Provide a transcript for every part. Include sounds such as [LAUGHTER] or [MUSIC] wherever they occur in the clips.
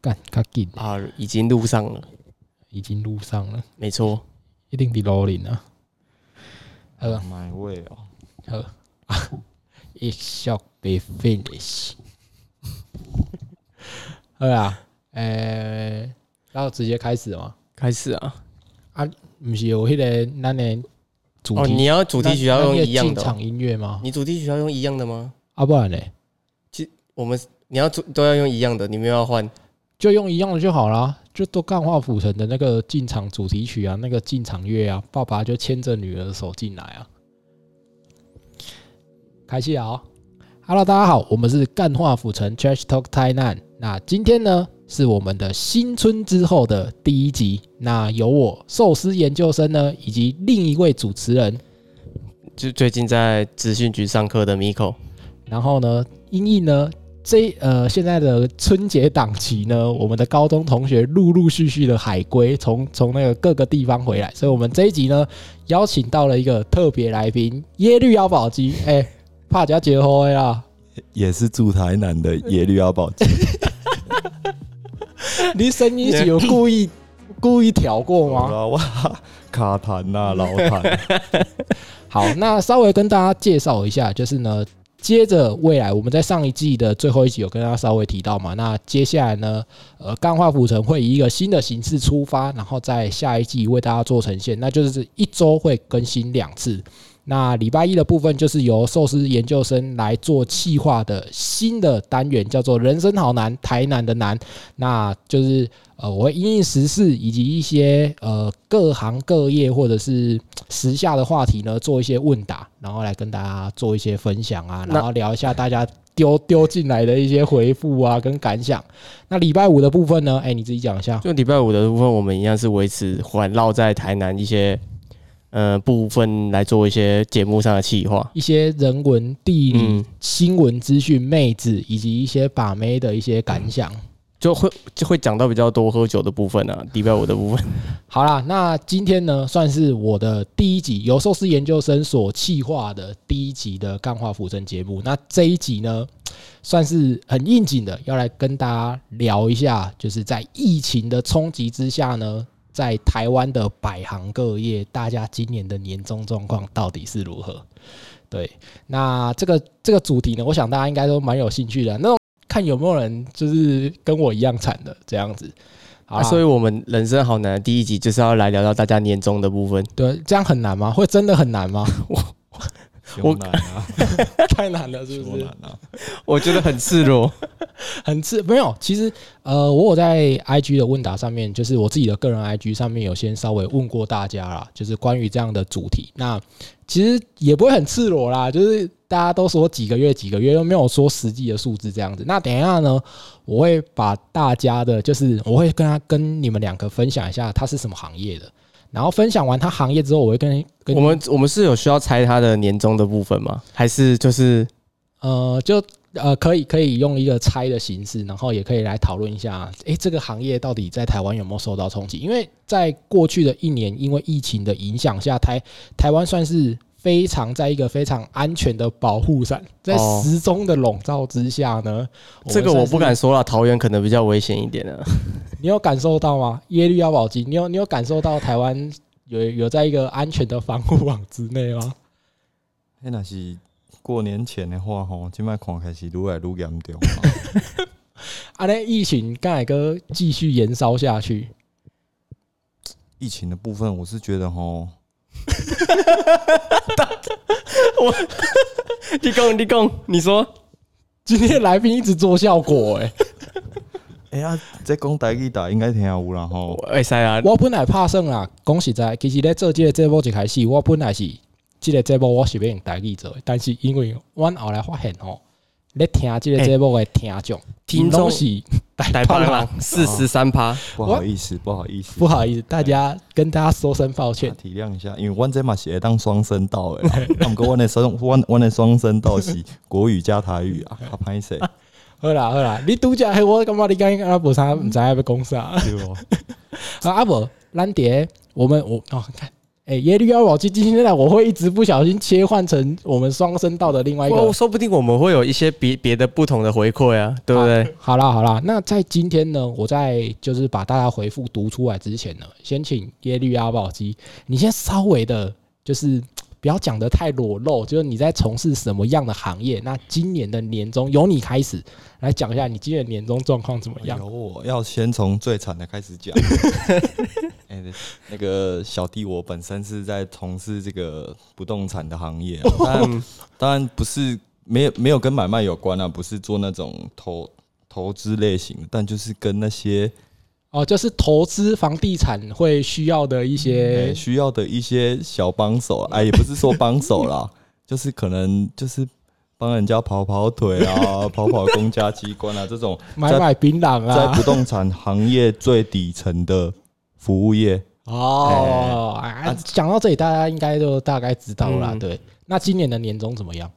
干卡紧，啊，已经录上了，已经录上了，没错。一定比 rolling 啊。好，买位哦，好 [LAUGHS] [LAUGHS] 啊，一笑被 finish。好啦，诶、然后直接开始嘛。开始啊啊！不是有迄个咱的主题，哦，你要主题曲要用一样的哦、进场音乐吗？你主题曲要用一样的吗？啊，不然呢，其我们你要主都要用一样的，你们要换就用一样的就好啦，就都干化府城的那个进场主题曲啊，那个进场乐啊，爸爸就牵着女儿的手进来啊。开戏啊、哦、！Hello，大家好，我们是干化府城 Trash Talk 台南。那今天呢是我们的新春之后的第一集，那由我寿司研究生呢，以及另一位主持人，就最近在资讯局上课的 Miko，然后呢，英译呢这呃现在的春节档期呢，我们的高中同学陆陆续续的海归从从那个各个地方回来，所以我们这一集呢邀请到了一个特别来宾耶律妖宝鸡，哎、怕家结婚啦，也是住台南的耶律阿宝鸡，[LAUGHS] 你声音是有故意故意调过吗？哇哇，卡痰呐，老痰，[LAUGHS] 好，那稍微跟大家介绍一下，就是呢，接着未来我们在上一季的最后一集有跟大家稍微提到嘛，那接下来呢，呃，钢化浮城会以一个新的形式出发，然后在下一季为大家做呈现，那就是一周会更新两次。那礼拜一的部分就是由寿司研究生来做企划的新的单元，叫做“人生好难，台南的难”。那就是呃，我会因应时事以及一些呃各行各业或者是时下的话题呢，做一些问答，然后来跟大家做一些分享啊，然后聊一下大家丢丢进来的一些回复啊跟感想。那礼拜五的部分呢，哎，你自己讲一下。就礼拜五的部分，我们一样是维持环绕在台南一些呃部分来做一些节目上的企划。一些人文、地理、嗯，新闻资讯、妹子以及一些把妹的一些感想。就会就会讲到比较多喝酒的部分啊，礼拜五的部分。[LAUGHS] 好啦，那今天呢，算是我的第一集由寿司研究生所企划的第一集的干化浮生节目。那这一集呢，算是很应景的，要来跟大家聊一下，就是在疫情的冲击之下呢，在台湾的百行各业，大家今年的年终状况到底是如何？对，那这个这个主题呢，我想大家应该都蛮有兴趣的。那看有没有人就是跟我一样惨的这样子。好啊，所以我们人生好难的第一集就是要来聊聊大家年终的部分。对，这样很难吗？会真的很难吗？[LAUGHS] 胸难啊，[LAUGHS] 太难了，是不是难？啊，我觉得很赤裸。[LAUGHS] [LAUGHS] 很刺没有，其实呃，我有在 IG 的问答上面，就是我自己的个人 IG 上面有先稍微问过大家啦，就是关于这样的主题。那其实也不会很赤裸啦，就是大家都说几个月几个月，又没有说实际的数字这样子。那等一下呢，我会把大家的，就是我会跟他跟你们两个分享一下他是什么行业的，然后分享完他行业之后，我会跟跟我们我们是有需要猜他的年终的部分吗？还是就是呃，就呃，可以可以用一个猜的形式，然后也可以来讨论一下，诶，这个行业到底在台湾有没有受到冲击？因为在过去的一年，因为疫情的影响下，台台湾算是非常在一个非常安全的保护伞，在哦时钟的笼罩之下呢，这个我不敢说了，桃园可能比较危险一点啊。[LAUGHS] 你有感受到吗？耶律阿保机，你有你有感受到台湾有有在一个安全的防护网之内吗？那是过年前的话吼，即摆看开始愈来愈严重。[LAUGHS] 啊，那疫情刚才哥继续延烧下去，疫情的部分，我是觉得吼 [LAUGHS] 我，立功，立功，你说今天的来宾一直做效果、诶。[LAUGHS] 哎呀，这讲台语大家应该听有啦吼。会使啊？我本来拍算啦，讲实在，其实咧做这个节目一开始，我本来是这个节目我是要用台语做的，但是因为阮后来发现吼，咧听即个节目的听众，听众是台台湾人，四十三趴，不好意思，不好意思，不好意思，大家跟大家说声抱歉。体谅一下，因为阮这嘛是会当双声道的啦，[LAUGHS] 啊，毋过阮的双阮阮的双声道是国语加台语啊，较 [LAUGHS] 歹势，好啦好啦，你拄则迄我感觉你刚刚啊无啥毋知影要讲啥。对无？[LAUGHS] 啊啊无，咱伫我们我哦看，哎，耶律阿保机今天来，我会一直不小心切换成我们双声道的另外一个。说不定我们会有一些别别的不同的回馈啊，对不对？好啦好啦，那在今天呢，我在就是把大家回复读出来之前呢，先请耶律阿保机，你先稍微的，就是不要讲的太裸露，就是你在从事什么样的行业？那今年的年终由你开始来讲一下，你今年年终状况怎么样？由我要先从最惨的开始讲。[LAUGHS] 哎，那个小弟，我本身是在从事这个不动产的行业，但当然不是没有没有跟买卖有关啊，不是做那种投投资类型，但就是跟那些哦，就是投资房地产会需要的一些需要的一些小帮手，哎，也不是说帮手啦，就是可能就是帮人家跑跑腿啊，跑跑公家机关啊，这种买买槟榔啊，在不动产行业最底层的。服务业哦，啊，讲到这里，大家应该都大概知道了。对，那今年的年终怎么样？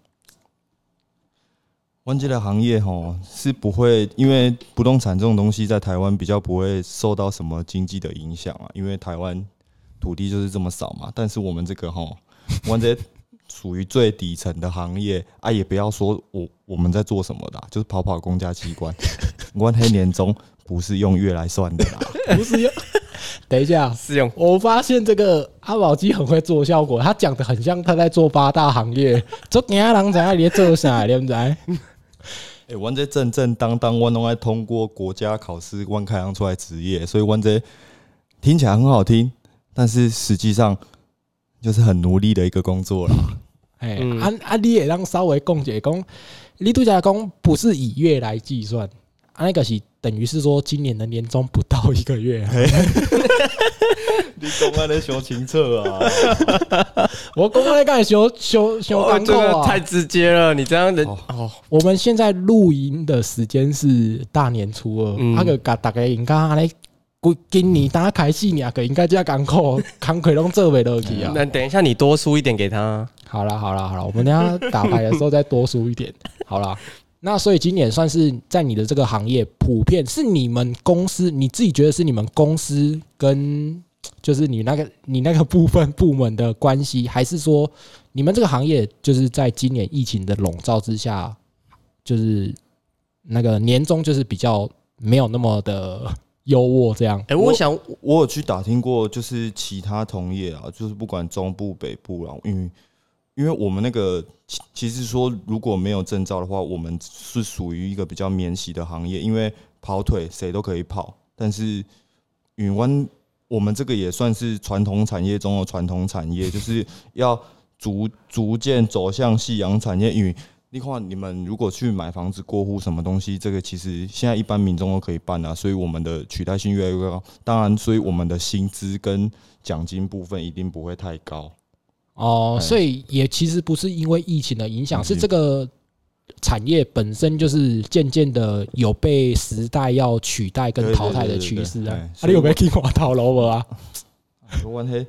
湾机的行业哈是不会，因为不动产这种东西在台湾比较不会受到什么经济的影响啊，因为台湾土地就是这么少嘛。但是我们这个哈湾机属于最底层的行业啊，也不要说我我们在做什么的，就是跑跑公家机关。[LAUGHS] 湾黑年终不是用月来算的啦，不是用。等一下，试用。我发现这个阿宝基很会做效果，他讲的很像他在做八大行业。做其他人在那里做啥？你们在？哎，[LAUGHS] 玩这正正当当，我拢爱通过国家考试，我开行出来职业，所以玩这听起来很好听，但是实际上就是很努力的一个工作啦。[LAUGHS] 哎，啊啊，你也让稍微共解讲，你度假工不是以月来计算，啊，那个是。等于是说，今年的年终不到一个月。[LAUGHS] 你公安的修清澈啊！[LAUGHS] 我公安的干修修修干够啊！太直接了，你这样的哦。我们现在录音的时间是大年初二，那个大概应该来今年打开戏，你个应该这样干扣，扛亏拢做不落去啊。那等一下你多输一点给他。好了好了好了，我们等下打牌的时候再多输一点。好了。那所以今年算是在你的这个行业普遍是你们公司你自己觉得是你们公司跟就是你那个你那个部分部门的关系，还是说你们这个行业就是在今年疫情的笼罩之下，就是那个年终就是比较没有那么的优渥这样？哎，我想我有去打听过，就是其他同业啊，就是不管中部北部啊，因为。因为我们那个其实说，如果没有证照的话，我们是属于一个比较免洗的行业。因为跑腿谁都可以跑，但是云湾我们这个也算是传统产业中的传统产业，就是 [LAUGHS] 要逐逐渐走向夕阳产业。因为你看，你们如果去买房子过户什么东西，这个其实现在一般民众都可以办啊，所以我们的取代性越来越高。当然，所以我们的薪资跟奖金部分一定不会太高。哦，所以也其实不是因为疫情的影响，是这个产业本身就是渐渐的有被时代要取代跟淘汰的趋势啊。你有没有听我套路啊？[LAUGHS] 我黑，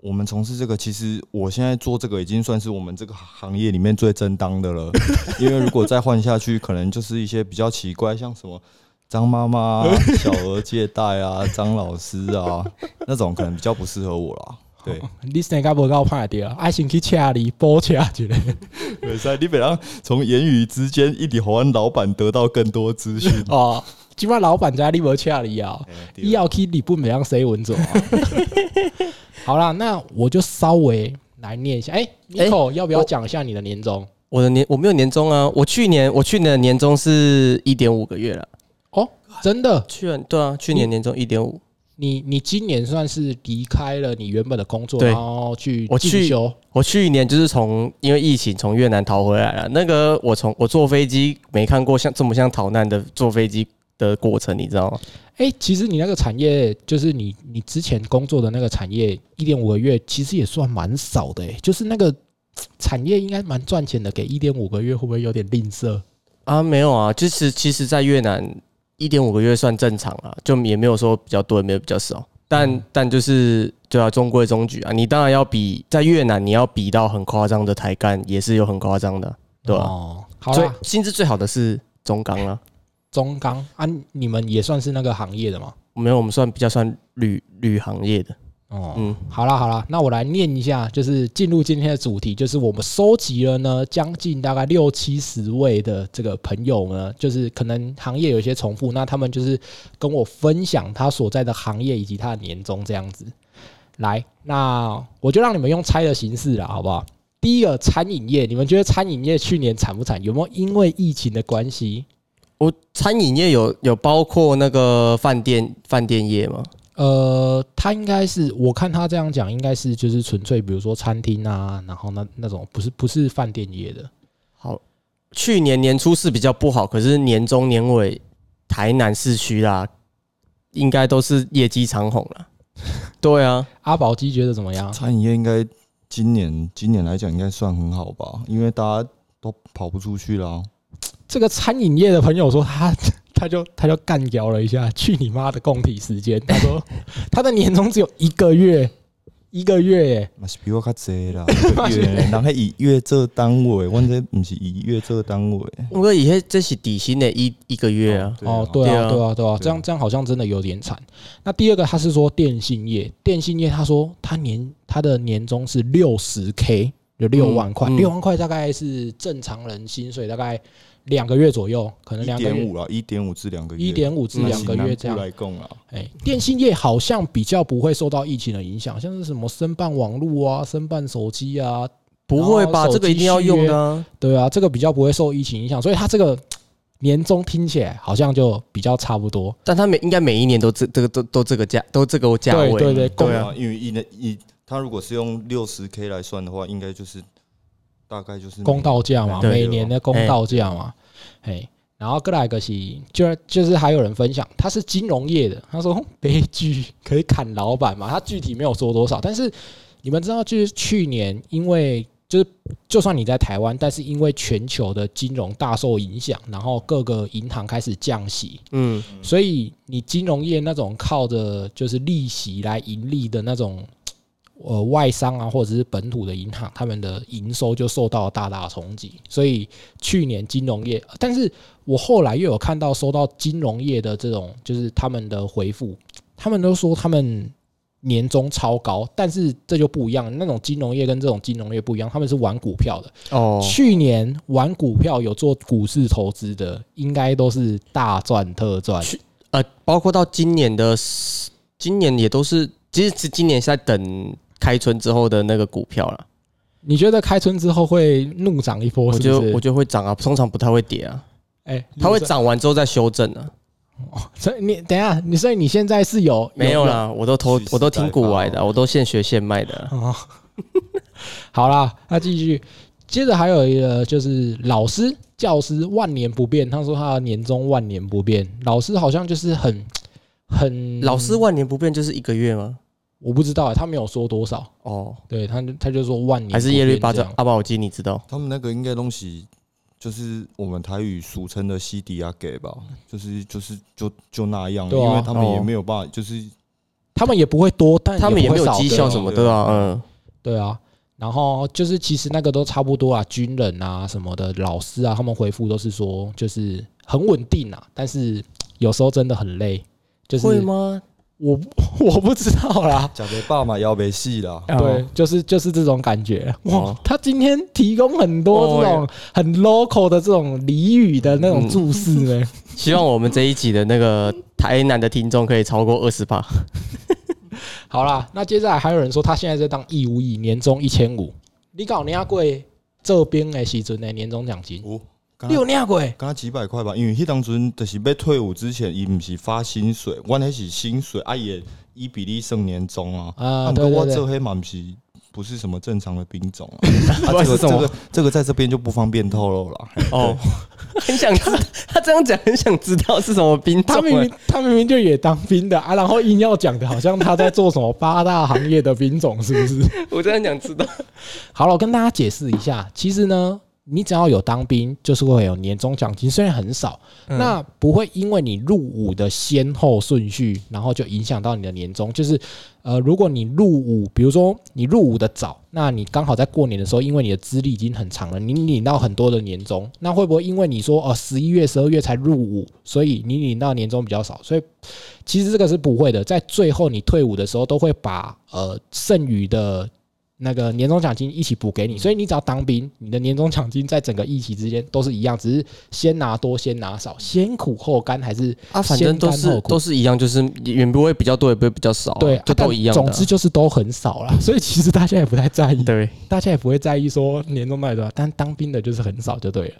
我们从事这个，其实我现在做这个已经算是我们这个行业里面最正当的了。[LAUGHS] 因为如果再换下去，可能就是一些比较奇怪，像什么张妈妈、[LAUGHS] 小额借贷啊、张老师啊那种，可能比较不适合我了。对，你现在无够怕掉，爱先去车里补车之类。[LAUGHS] 没事，你别让从言语之间一直和老板得到更多资讯 [LAUGHS] 哦。今晚老板在你无车里啊，你要去日本怎样写文章？[LAUGHS] 好啦，那我就稍微来念一下。哎，Nico，要不要讲一下你的年终？我的年我没有年终啊，我去年我去年的年终是一点五个月了。哦，真的？去年对啊，去年年终一点五。你你今年算是离开了你原本的工作，然后去进修。我去年就是从因为疫情从越南逃回来了。那个我从我坐飞机没看过像这么像逃难的坐飞机的过程，你知道吗？哎，其实你那个产业就是你你之前工作的那个产业，一点五个月其实也算蛮少的。哎，就是那个产业应该蛮赚钱的，给一点五个月会不会有点吝啬啊？没有啊，就是其实，在越南。一点五个月算正常了，就也没有说比较多，也没有比较少，但但就是就要中规中矩啊。你当然要比在越南，你要比到很夸张的台干，也是有很夸张的，对吧？哦，好了，薪资最好的是中钢啊，中钢啊，你们也算是那个行业的吗？没有，我们算比较算铝铝行业的。哦，嗯，好啦好啦，那我来念一下，就是进入今天的主题，就是我们收集了呢将近大概六七十位的这个朋友呢，就是可能行业有一些重复，那他们就是跟我分享他所在的行业以及他的年终这样子。来，那我就让你们用猜的形式了，好不好？第一个餐饮业，你们觉得餐饮业去年惨不惨？有没有因为疫情的关系？我餐饮业有有包括那个饭店饭店业吗？呃，他应该是我看他这样讲，应该是就是纯粹，比如说餐厅啊，然后那那种不是不是饭店业的。好，去年年初是比较不好，可是年中年尾台南市区啦，应该都是业绩长虹了。[LAUGHS] 对啊，阿宝基觉得怎么样？餐饮业应该今年今年来讲应该算很好吧，因为大家都跑不出去了。这个餐饮业的朋友说他他就他就干掉了一下，去你妈的供体时间！他说 [LAUGHS] 他的年终只有一个月，一个月耶，嘛是比我较济啦，[LAUGHS] 一个月人还以月做单位，阮这不是以月做单位。我过以前这是底薪的一一个月啊。哦，对啊，对啊对啊，这样这样好像真的有点惨。那第二个他是说电信业，电信业他说他年他的年终是六十 K，有六万块，嗯嗯六万块大概是正常人薪水大概两个月左右，可能一两个月点五啊，一点五至两个月，一点五至嗯两个月这样。来供啊。哎，电信业好像比较不会受到疫情的影响，像是什么申办网络啊、申办手机啊，不会吧？这个一定要用的、啊。对啊，这个比较不会受疫情影响，所以它这个年终听起来好像就比较差不多。但他每应该每一年都这这个都都这个价都这个价位。对对对对啊，因为一年一，他如果是用六十 K 来算的话，应该就是大概就是公道价嘛，对每年的公道价嘛，嘿。然后过来一个是，就就是还有人分享，他是金融业的，他说悲剧可以砍老板嘛，他具体没有说多少，但是你们知道，就是去年因为就是就算你在台湾，但是因为全球的金融大受影响，然后各个银行开始降息，嗯，所以你金融业那种靠着就是利息来盈利的那种，呃，外商啊或者是本土的银行，他们的营收就受到了大大的冲击。所以去年金融业，但是我后来又有看到收到金融业的这种就是他们的回复，他们都说他们年终超高，但是这就不一样，那种金融业跟这种金融业不一样，他们是玩股票的。哦，去年玩股票有做股市投资的，应该都是大赚特赚。呃，包括到今年的，今年也都是，其实是今年是在等开春之后的那个股票了。你觉得开春之后会怒涨一波我是不是？觉得我觉得会涨啊，通常不太会跌啊，哎，它会你涨完之后再修正啊。所以你等一下，你所以你现在是有没有？啦，我都投我都听股外的啊，我都现学现卖的啊。哦，[LAUGHS] 好啦，那继续。接着还有一个就是老师、教师万年不变。他说他的年终万年不变。老师好像就是很很老师万年不变就是一个月吗？我不知道、欸，他没有说多少。哦，对，他他就说万年还是耶律八这样。这阿宝基，你知道？他们那个应该东西就是我们台语俗称的西迪亚给吧，就是就是就就那样，对啊因为他们也哦没有办法，就是他们也不会多，但他们也没有绩效什么的啊，嗯，对啊，然后就是其实那个都差不多啊，军人啊什么的，老师啊，他们回复都是说就是很稳定啊，但是有时候真的很累，就是会吗？我 [LAUGHS] 我不知道啦。假的爸妈要没戏啦。对，就是就是这种感觉哇哦！他今天提供很多这种很 local 的这种俚语的那种注释呢。[LAUGHS] 希望我们这一集的那个台南的听众可以超过二十趴。[LAUGHS] 好啦，那接下来还有人说他现在在当义务役，年终一千五。你搞领过这边的时阵的年终奖金，哦，你有领过？刚刚几百块吧，因为迄当阵就是要退伍之前，伊毋是发薪水，阮迄是薪水，啊也伊比例算年终啊。啊，啊，不过我对对对，这黑嘛毋是不是什么正常的兵种啊，[LAUGHS] 这个这个这个在这边就不方便透露了。哦，[LAUGHS] 很想知，他这样讲很想知道是什么兵种他明明欸。他明明就也当兵的啊，然后硬要讲的好像他在做什么八大行业的兵种，是不是？[LAUGHS] 我真的很想知道。好了，我跟大家解释一下，其实呢，你只要有当兵，就是会有年终奖金，虽然很少，嗯那不会因为你入伍的先后顺序，然后就影响到你的年终。就是呃，如果你入伍，比如说你入伍的早，那你刚好在过年的时候，因为你的资历已经很长了，你领到很多的年终，那会不会因为你说哦十一月、十二月才入伍，所以你领到年终比较少？所以其实这个是不会的，在最后你退伍的时候，都会把呃剩余的那个年终奖金一起补给你，所以你只要当兵，你的年终奖金在整个疫情之间都是一样，只是先拿多先拿少，先苦后甘还是啊，反正都是都是一样，就是也不会比较多，也不会比较少啊，对，就都一样。总之就是都很少啦，[LAUGHS] 所以其实大家也不太在意，对，大家也不会在意说年终到底多少，但当兵的就是很少就对了，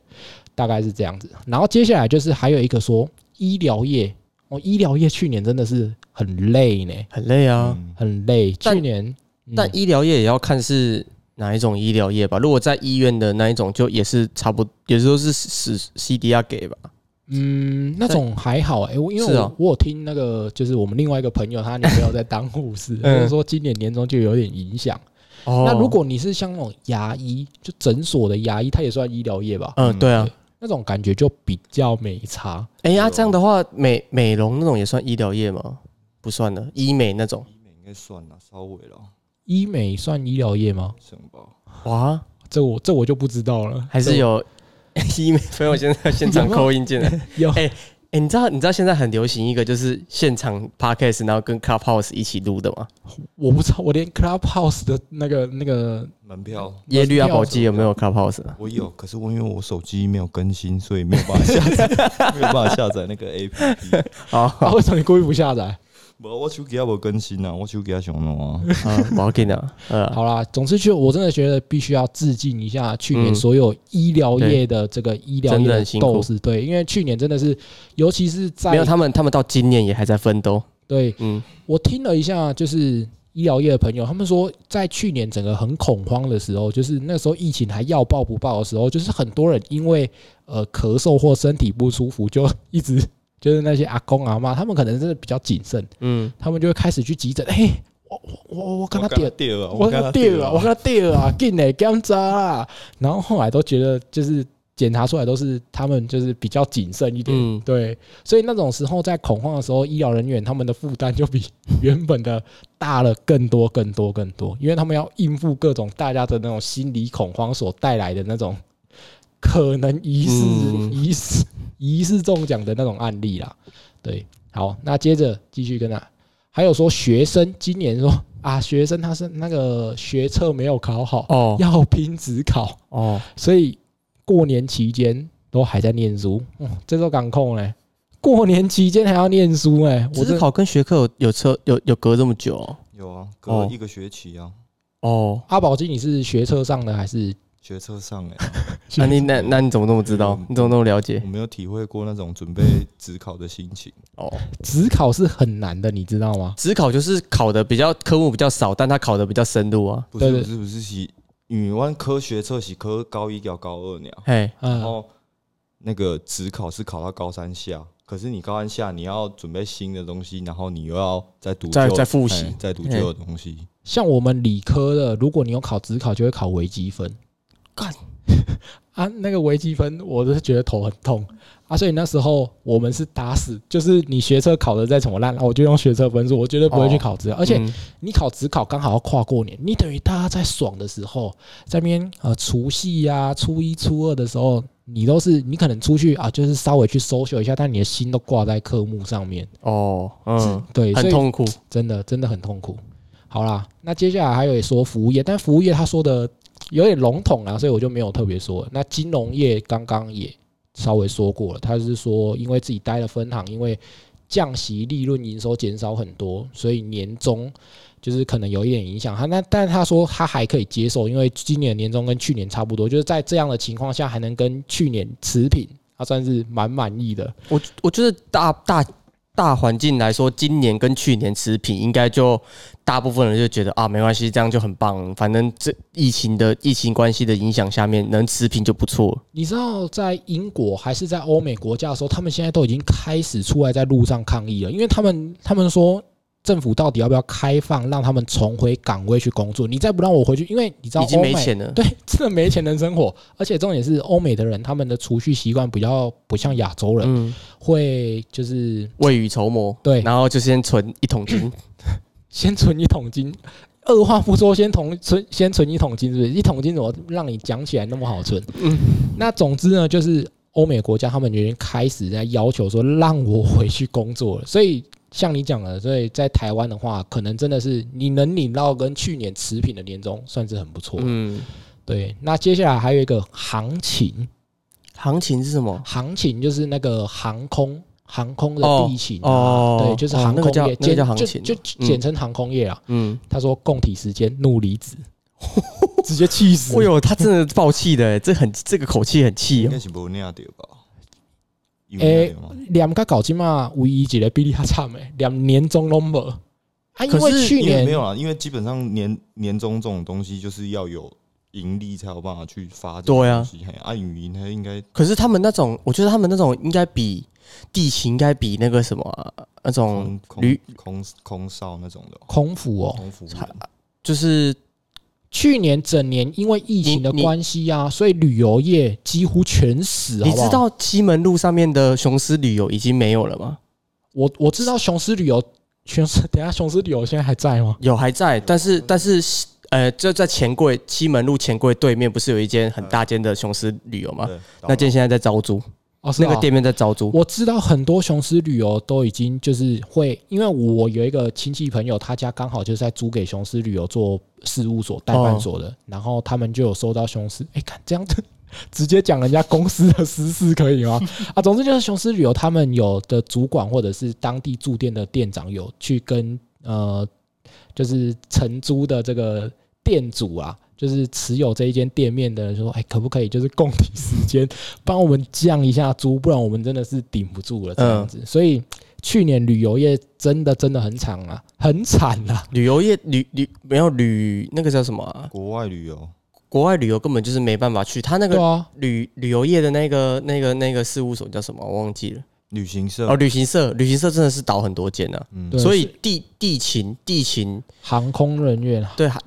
大概是这样子。然后接下来就是还有一个说医疗业，哦，医疗业去年真的是很累呢，很累啊。嗯很累。去年，嗯但医疗业也要看是哪一种医疗业吧。如果在医院的那一种，就也是差不多，也是都是 CDR 给吧。嗯，那种还好哎、我因为我、我有听那个，就是我们另外一个朋友，他女朋友在当护士，嗯就说今年年终就有点影响。那如果你是像那种牙医，就诊所的牙医，他也算医疗业吧？嗯，对啊，那种感觉就比较没差。哎呀，这样的话，美美容那种也算医疗业吗？不算的，医美那种。医美应该算了，稍微了，医美算医疗业吗？省吧。哇，这我这我就不知道了。还是有医美朋友现在 [LAUGHS] 现场扣音进来。[LAUGHS] 有哎哎，你知道你知道现在很流行一个就是现场 podcast，然后跟 Clubhouse 一起录的吗？我不知道，我连 Clubhouse 的那个那个门票耶律阿保机有没有 Clubhouse 啊？我有，可是我因为我手机没有更新，所以没有办法下载，[LAUGHS] 没有办法下载那个 APP。好，啊，为什么你故意不下载？无，我手机也无更新啊，我手机也上弄啊。[LAUGHS] 啊，不要紧啊，呃，好啦，总之就我真的觉得必须要致敬一下去年嗯。所有医疗业的这个医疗真业的斗士，对，因为去年真的是，尤其是在没有他们，他们到今年也还在奋斗。对嗯，我听了一下，就是医疗业的朋友，他们说，在去年整个很恐慌的时候，就是那时候疫情还要爆不爆的时候，就是很多人因为呃咳嗽或身体不舒服，就 [LAUGHS] 一直就是那些阿公阿妈，他们可能真的比较谨慎，嗯，他们就会开始去急诊，嘿，我我我我跟他点。掉啊，我跟他掉啊，我跟他掉啊，进来检查啊，然后后来都觉得就是检查出来都是他们就是比较谨慎一点，嗯。对，所以那种时候在恐慌的时候，医疗人员他们的负担就比 [LAUGHS] 原本的大了更多更多更多，因为他们要应付各种大家的那种心理恐慌所带来的那种可能疑似、嗯。疑似疑似中奖的那种案例啦。对，好，那接着继续跟他，还有说学生今年说 [LAUGHS] 啊，学生他是那个学测没有考好，哦要拼职考，哦，所以过年期间都还在念书，嗯，这都港控嘞。过年期间还要念书哎、我真只考跟学科有有车有有隔这么久哦有啊，哦隔一个学期啊，哦。阿宝金你是学车上的还是？学车上 [LAUGHS] 哎，那你那那你怎么那么知道嗯？你怎么那么了解我？没有体会过那种准备职考的心情。哦，职考是很难的，你知道吗？职考就是考的比较科目比较少，但它考的比较深入啊。不是不是不是是，语文科学测是科高一到高二呢，嘿，嗯，然后那个职考是考到高三下，可是你高三下你要准备新的东西，然后你又要再读再再复习哎再读旧的东西。像我们理科的，如果你有考职考，就会考微积分。干。[LAUGHS] 啊，那个微积分，我都是觉得头很痛。啊，所以那时候我们是打死，就是你学车考的再怎么烂，啊我就用学车分数，我绝对不会去考职考，而且嗯。你考职考刚好要跨过年，你等于大家在爽的时候，在那边呃除夕呀、初一、初二的时候，你都是你可能出去啊，就是稍微去 social 一下，但你的心都挂在科目上面，哦，嗯，对，很痛苦。真的真的很痛苦。好啦，那接下来还有也说服务业，但服务业他说的有点笼统啦，所以我就没有特别说。那金融业刚刚也稍微说过了，他是说因为自己待了分行，因为降息利润营收减少很多，所以年终就是可能有一点影响。他那但是他说他还可以接受，因为今年年终跟去年差不多，就是在这样的情况下还能跟去年持平，他算是蛮满意的。我我就是大大大环境来说，今年跟去年持平，应该就大部分人就觉得啊，没关系，这样就很棒。反正这疫情的疫情关系的影响下面，能持平就不错。你知道在英国还是在欧美国家的时候，他们现在都已经开始出来在路上抗议了，因为他们他们说政府到底要不要开放，让他们重回岗位去工作？你再不让我回去，因为你知道已经没钱了。对，[LAUGHS] 真的没钱能生活，而且重点是欧美的人他们的储蓄习惯比较不像亚洲人，嗯，会就是未雨绸缪，对然后就先存一桶金，[COUGHS] 先存一桶金。二话不说，先同存先存一桶金，是不是？一桶金怎么让你讲起来那么好存？嗯那总之呢，就是欧美国家他们已经开始在要求说让我回去工作了。所以像你讲的，所以在台湾的话，可能真的是你能领到跟去年持平的年终，算是很不错。嗯，对，那接下来还有一个行情，行情是什么？行情就是那个航空航空的哦地勤啊，哦对，就是哦航空业，那个叫行情就嗯简称航空业啊。嗯，他说供体时间怒离子，[LAUGHS] 直接气死哎。呦，他真的爆气的，这很这个口气很气哦应该。是无领到吧？有诶领到吗？两个搞金嘛，唯一一个比你较惨诶，两年终都无啊，因为可是去年因为没有啊，因为基本上年年终这种东西就是要有盈利才有办法去发展对啊东西。嘿啊，语音它应该可是他们那种，我觉得他们那种应该比地勤应该比那个什么啊、那种空旅空空空少那种的哦空服哦，空服就是去年整年因为疫情的关系啊，所以旅游业几乎全死，好好你知道西门路上面的雄狮旅游已经没有了吗？我我知道雄狮旅游，雄狮等下雄狮旅游现在还在吗？有还在，但是但是呃，就在钱柜西门路钱柜对面，不是有一间很大间的雄狮旅游吗？那间现在在招租，哦，是哦那个店面在招租。我知道很多雄狮旅游都已经就是会，因为我有一个亲戚朋友，他家刚好就是在租给雄狮旅游做事务所代办所的，哦然后他们就有收到雄狮，哎，看这样子直接讲人家公司的私事可以吗？[LAUGHS] 啊，总之就是雄狮旅游他们有的主管或者是当地驻店的店长有去跟呃，就是承租的这个店主啊。就是持有这一间店面的人说：“哎，可不可以就是供体时间帮我们降一下租，不然我们真的是顶不住了这样子。所以去年旅游业真的真的很惨啊，很惨啊。旅游业旅旅没有旅那个叫什么啊、国外旅游国外旅游根本就是没办法去，他那个旅旅游业的那个那个那个事务所叫什么？我忘记了。旅行社哦，旅行社，旅行社真的是倒很多间啊。嗯所以地地勤地勤航空人员啊对还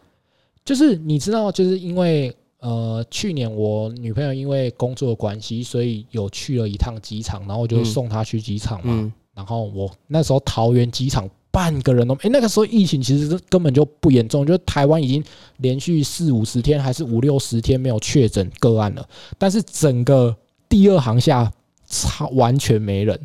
就是你知道，就是因为呃，去年我女朋友因为工作的关系，所以有去了一趟机场，然后我就嗯送她去机场嘛。嗯然后我那时候桃园机场半个人都没，诶，那个时候疫情其实是根本就不严重，就台湾已经连续四五十天还是五六十天没有确诊个案了，但是整个第二航下超完全没人，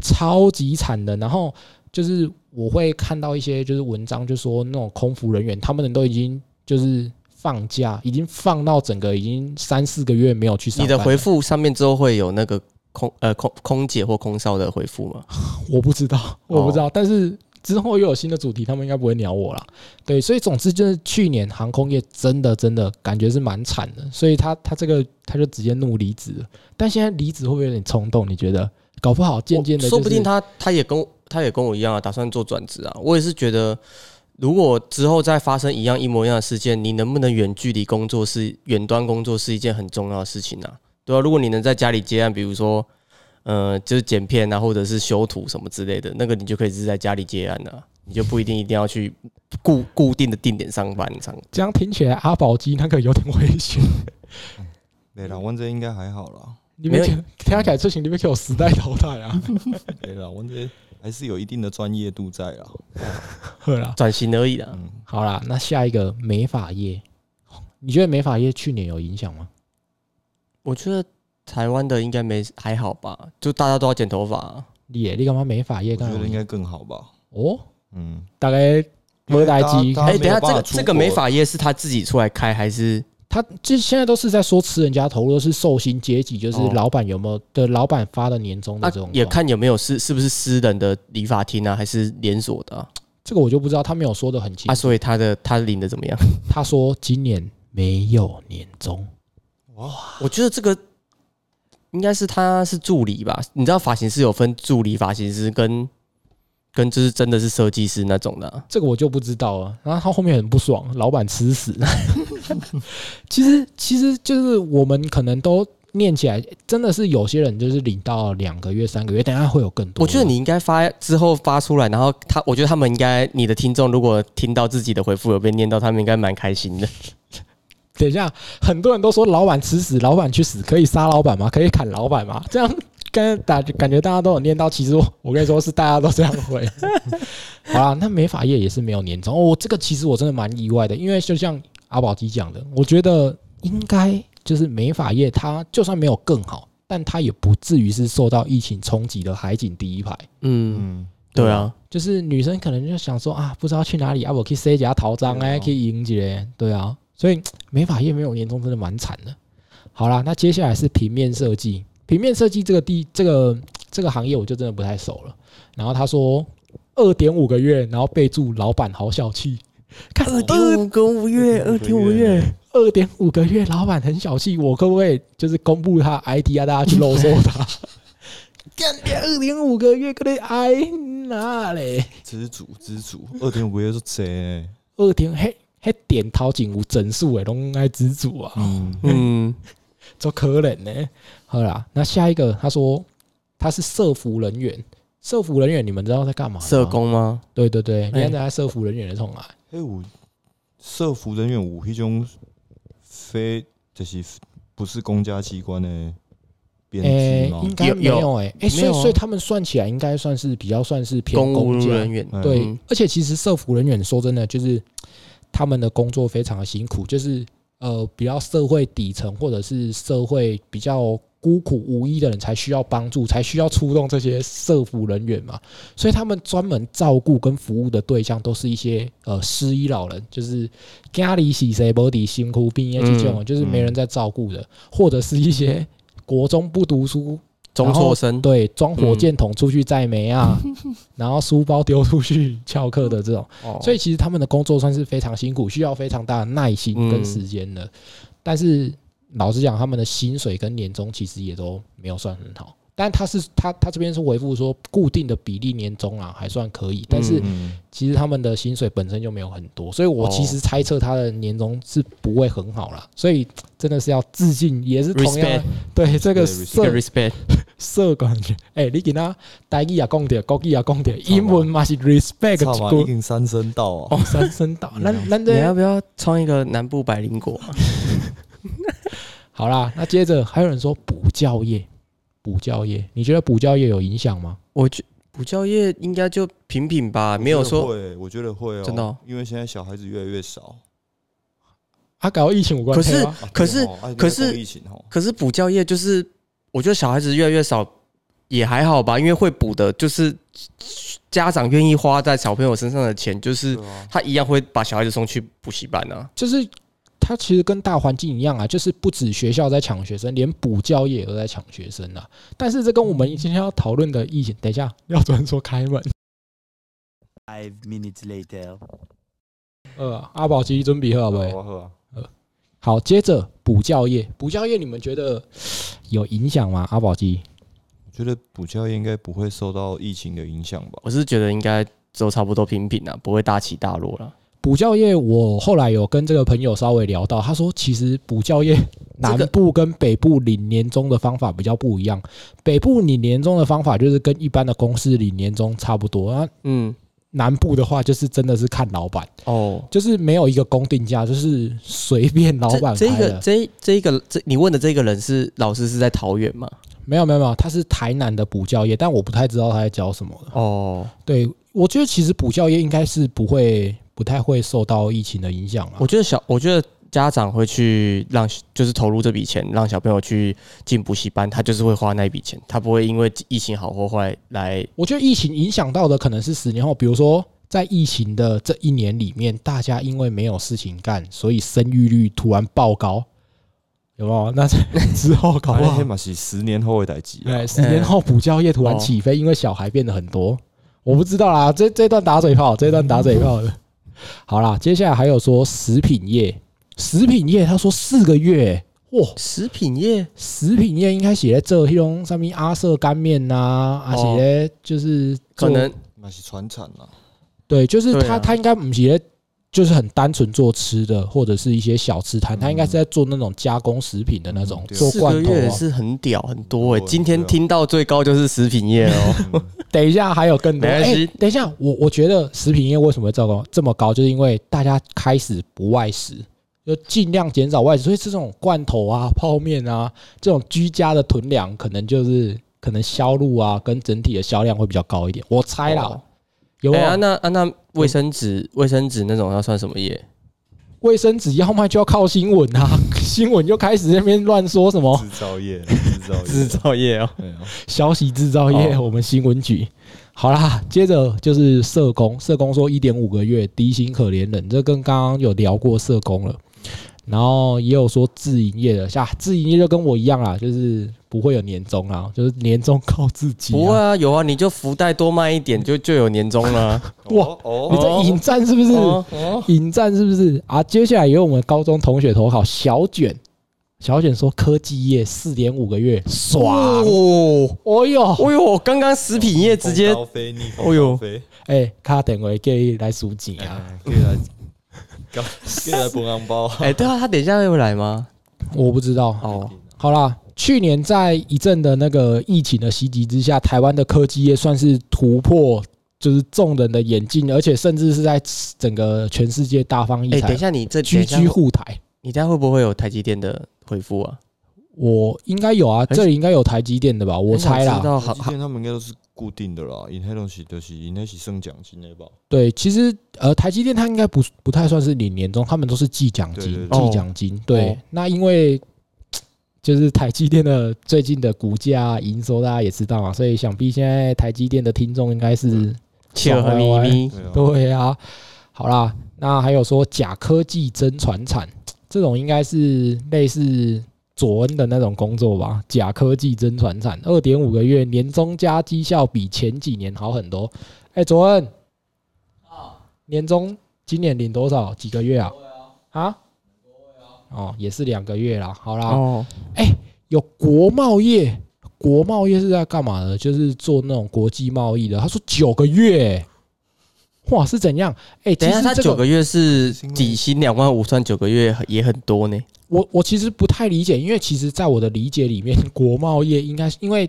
超级惨的。然后就是我会看到一些就是文章，就说那种空服人员他们人都已经就是放假，已经放到整个已经三四个月没有去上班。你的回复上面之后会有那个空呃空空姐或空少的回复吗？[LAUGHS] 我不知道，我不知道，但是之后又有新的主题，他们应该不会鸟我了。对，所以总之就是去年航空业真的真的感觉是蛮惨的，所以他他这个他就直接怒离职了。但现在离职会不会有点冲动？你觉得？搞不好渐渐的、就是，说不定他他也跟他也跟我一样啊，打算做转职啊。我也是觉得，如果之后再发生一样一模一样的事件，你能不能远距离工作是远端工作是一件很重要的事情啊，对啊、如果你能在家里接案，比如说呃就是剪片啊，或者是修图什么之类的，那个你就可以是在家里接案啊，你就不一定一定要去固固定的定点上班上。这样听起来阿宝机那个有点危险。对啦，阮这应该还好啦。你们没有听起来事情，你们给我时代淘汰啊！对啦，阮这还是有一定的专业度在啦。[LAUGHS] 好啦，转型而已啦。嗯，好啦，那下一个美发业，你觉得美发业去年有影响吗？我觉得台湾的应该没还好吧，就大家都要剪头发啊、你耶你干嘛美发业我干嘛？觉得应该更好吧。哦，嗯，大概没来及哎、等下，这个这个美发业是他自己出来开还是？他就现在都是在说吃人家头，都是寿星阶级，就是哦老板有没有的老板发的年终的这种、也，看有没有是是不是私人的理发厅啊，还是连锁的啊？这个我就不知道，他没有说的很清啊，楚。所以他的他领的怎么样？[LAUGHS] 他说今年没有年终，哇我觉得这个应该是他是助理吧？你知道发型师有分助理发型师跟跟就是真的是设计师那种的啊、这个我就不知道了。然后他后面很不爽，老板吃屎。[LAUGHS] 其实其实就是我们可能都念起来真的是有些人就是领到两个月、三个月，等下会有更多。我觉得你应该发之后发出来，然后他，我觉得他们应该，你的听众如果听到自己的回复有被念到，他们应该蛮开心的。[LAUGHS] 等一下，很多人都说老板吃屎，老板去死，可以杀老板吗？可以砍老板吗？这样跟大感觉大家都有念到，其实我 [LAUGHS] 我跟你说是大家都这样回。[LAUGHS] 好啦，那美发业也是没有年终哦，这个其实我真的蛮意外的，因为就像阿宝基讲的，我觉得应该就是美发业，它就算没有更好，但它也不至于是受到疫情冲击的海景第一排。嗯，嗯，对啊，就是女生可能就想说啊，不知道去哪里啊，我可以塞家逃章哎，可以迎接，对啊，所以美发业没有年终真的蛮惨的。好啦，那接下来是平面设计，平面设计这个地这个这个行业我就真的不太熟了。然后他说二点五个月，然后备注老板好小气，[LAUGHS] 看二点五个五月，二点五个月，二点五个月，老板很小气，我可不可以就是公布他 ID 啊，大家去漏搜他？[LAUGHS] 干掉二点五个月，可能哎哪嘞？知足知足，二点五个月是贼，二点嘿嘿点头前有整数诶，拢爱知足啊，嗯，嗯，做可能呢。好啦，那下一个他说他是社服人员，社服人员你们知道在干嘛吗？社工吗？对对对，你哎看在社服人员的从来，哎，我社服人员有迄种非就是不是公家机关的编诶、辑吗？应该有没有诶、诶、所以所以他们算起来应该算是比较算是偏公家人员，嗯对，嗯而且其实社服人员说真的，就是他们的工作非常的辛苦，就是呃比较社会底层或者是社会比较孤苦无依的人才需要帮助，才需要出动这些社服人员嘛。所以他们专门照顾跟服务的对象都是一些呃失依老人，就是家里洗谁不底辛苦病业这种，嗯就是没人在照顾的，或者是一些国中不读书中辍生，对，装火箭筒出去载煤啊，[LAUGHS] 然后书包丢出去翘课的这种，[LAUGHS] 哦。所以其实他们的工作算是非常辛苦，需要非常大的耐心跟时间的。但是老实讲，他们的薪水跟年终其实也都没有算很好。但他是他他这边是回复说固定的比例年终啊还算可以，但是嗯，其实他们的薪水本身就没有很多，所以我其实猜测他的年终是不会很好啦。所以真的是要致敬，也是同样对这个社 respect，社感觉，[LAUGHS] 哎、你给他台语也讲点，国语也讲点，英文嘛是 respect 操嘛，一已经三声道哦，三声道。咱咱这你要不要创一个南部百灵果？[LAUGHS] 好啦，那接着还有人说补教业，补教业，你觉得补教业有影响吗？我觉补教业应该就平平吧，没有说会，我觉得会哦，真的哦因为现在小孩子越来越少。啊，搞疫情无关可是系吗？啊可是对哦啊可是因为疫情哦，可是补教业就是，我觉得小孩子越来越少，也还好吧，因为会补的，就是家长愿意花在小朋友身上的钱，就是对啊，他一样会把小孩子送去补习班啊。就是它其实跟大环境一样啊，就是不止学校在抢学生，连补教业也都在抢学生啊。但是这跟我们今天要讨论的疫情，等一下要转说开门。Five minutes later. 呃，阿宝基准备好不好？我喝啊，好，接着补教业，补教业你们觉得有影响吗？阿宝基？我觉得补教业应该不会受到疫情的影响吧？我是觉得应该都差不多平平啊，不会大起大落了。补教业，我后来有跟这个朋友稍微聊到，他说其实补教业南部跟北部领年终的方法比较不一样。北部领年终的方法就是跟一般的公司领年终差不多，啊，嗯，南部的话就是真的是看老板，哦，就是没有一个公定价，就是随便老板这这个。这这一个这你问的这个人是老师是在桃园吗？没有没有没有，他是台南的补教业，但我不太知道他在教什么的。哦，对，我觉得其实补教业应该是不会不太会受到疫情的影响了我。觉得小，我觉得家长会去让，就是投入这笔钱，让小朋友去进补习班，他就是会花那一笔钱，他不会因为疫情好或坏来，我觉得疫情影响到的可能是十年后，比如说在疫情的这一年里面，大家因为没有事情干，所以生育率突然爆高，有没有？那之后搞不好 [LAUGHS] 那天，嘛是十年后会代志啊哎，，十年后补教业突然起飞，因为小孩变得很多。我不知道啦，这这段打嘴炮，这段打嘴炮的。好啦，接下来还有说食品业，食品业他说四个月，哇，食品业？食品业应该写在这，迄种上面阿瑟干面呐、啊，写哦就是可能那是传产了，对，就是他、他应该不是在就是很单纯做吃的，或者是一些小吃摊，他应该是在做那种加工食品的那种，嗯做罐头啊。月也是很屌很多哎、对今天听到最高就是食品业哦，[LAUGHS] 等一下还有更多。哎、没等一下，我我觉得食品业为什么会这么这么高，就是因为大家开始不外食，就尽量减少外食，所以这种罐头啊、泡面啊这种居家的囤粮，可能就是可能销路啊跟整体的销量会比较高一点。我猜啦，哦有啊。那啊那卫生纸卫生纸那种要算什么业？卫生纸要卖就要靠新闻啊，[LAUGHS] 新闻就开始那边乱说什么？制造业，[LAUGHS] 制造业，制造业哦，消息制造业，哦。我们新闻局。好啦，接着就是社工，社工说一点五个月低薪可怜人，这跟刚刚有聊过社工了。然后也有说自营业的，像自营业就跟我一样啦，就是不会有年终啦，就是年终靠自己、不会。啊，有啊，你就福袋多卖一点就就有年终了啊。[LAUGHS] 哇哦你在引战是不是？哦哦引战是不是啊？接下来也有我们高中同学投稿小卷，小卷说科技业四点五个月爽，哦，哦呦，哦呦，刚刚食品业直接高飞逆哦呦哎，卡等位给来数钱啊！哎可以来，高可以来分红包，哎，对啊，他等一下会来吗？我不知道。哦，好啦，去年在一阵的那个疫情的袭击之下，台湾的科技业算是突破，就是众人的眼镜，而且甚至是在整个全世界大放异彩哎，彩，等一下你这居居，护台。你等一下会不会有台积电的回复啊？我应该有啊，哎这里应该有台积电的吧？我猜啦。好好台积电他们应该都是固定的啦，因那东西就是因那是升奖金的吧？对，其实呃，台积电它应该不不太算是领年终，他们都是计奖金，计奖金。对，哦那因为就是台积电的最近的股价营收，大家也知道嘛，所以想必现在台积电的听众应该是切尔和咪咪，对啊。好啦，那还有说假科技真传产，这种应该是类似佐恩的那种工作吧？假科技真传产，二点五个月年终加绩效比前几年好很多。哎、佐恩，啊年终今年领多少？几个月啊？啊？哦，也是两个月啦。好啦，哦，有国贸业，国贸业是在干嘛的？就是做那种国际贸易的。他说九个月、欸哇，是怎样？哎、等一下其实这他九个月是底薪两万五，算九个月也很多呢。我我其实不太理解，因为其实在我的理解里面，[LAUGHS] 国贸业应该是因为